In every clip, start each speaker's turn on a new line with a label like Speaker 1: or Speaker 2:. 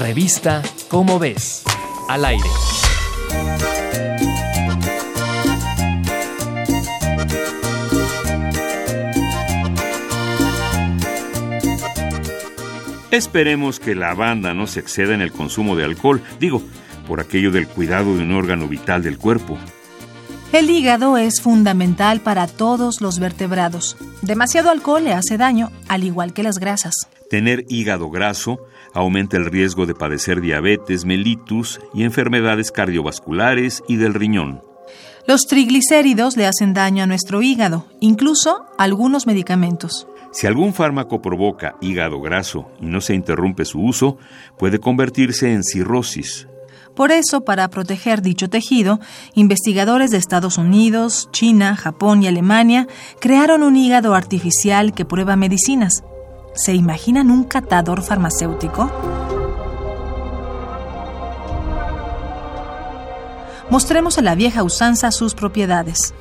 Speaker 1: Revista Cómo ves. Al aire.
Speaker 2: Esperemos que la banda no se exceda en el consumo de alcohol, digo, por aquello del cuidado de un órgano vital del cuerpo.
Speaker 3: El hígado es fundamental para todos los vertebrados. Demasiado alcohol le hace daño, al igual que las grasas.
Speaker 2: Tener hígado graso aumenta el riesgo de padecer diabetes, mellitus y enfermedades cardiovasculares y del riñón.
Speaker 3: Los triglicéridos le hacen daño a nuestro hígado, incluso algunos medicamentos.
Speaker 2: Si algún fármaco provoca hígado graso y no se interrumpe su uso, puede convertirse en cirrosis.
Speaker 3: Por eso, para proteger dicho tejido, investigadores de Estados Unidos, China, Japón y Alemania crearon un hígado artificial que prueba medicinas. ¿Se imaginan un catador farmacéutico? Mostremos a la vieja usanza sus propiedades.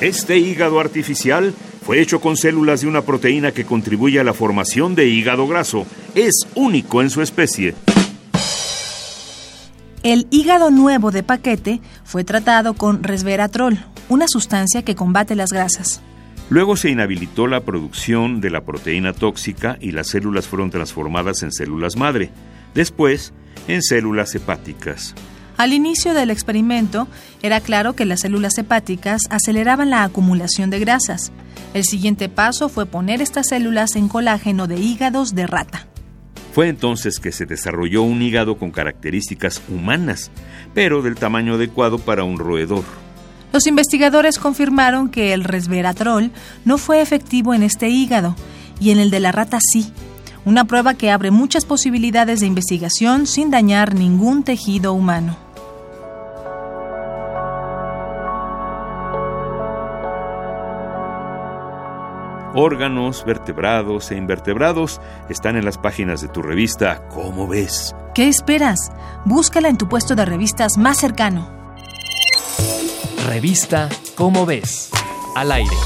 Speaker 2: Este hígado artificial fue hecho con células de una proteína que contribuye a la formación de hígado graso. Es único en su especie.
Speaker 3: El hígado nuevo de paquete fue tratado con resveratrol, una sustancia que combate las grasas.
Speaker 2: Luego se inhabilitó la producción de la proteína tóxica y las células fueron transformadas en células madre, después en células hepáticas.
Speaker 3: Al inicio del experimento, era claro que las células hepáticas aceleraban la acumulación de grasas. El siguiente paso fue poner estas células en colágeno de hígados de rata.
Speaker 2: Fue entonces que se desarrolló un hígado con características humanas, pero del tamaño adecuado para un roedor.
Speaker 3: Los investigadores confirmaron que el resveratrol no fue efectivo en este hígado y en el de la rata sí, una prueba que abre muchas posibilidades de investigación sin dañar ningún tejido humano.
Speaker 2: Órganos, vertebrados e invertebrados están en las páginas de tu revista ¿Cómo ves?
Speaker 3: ¿Qué esperas? Búscala en tu puesto de revistas más cercano.
Speaker 1: Revista ¿Cómo ves? Al aire.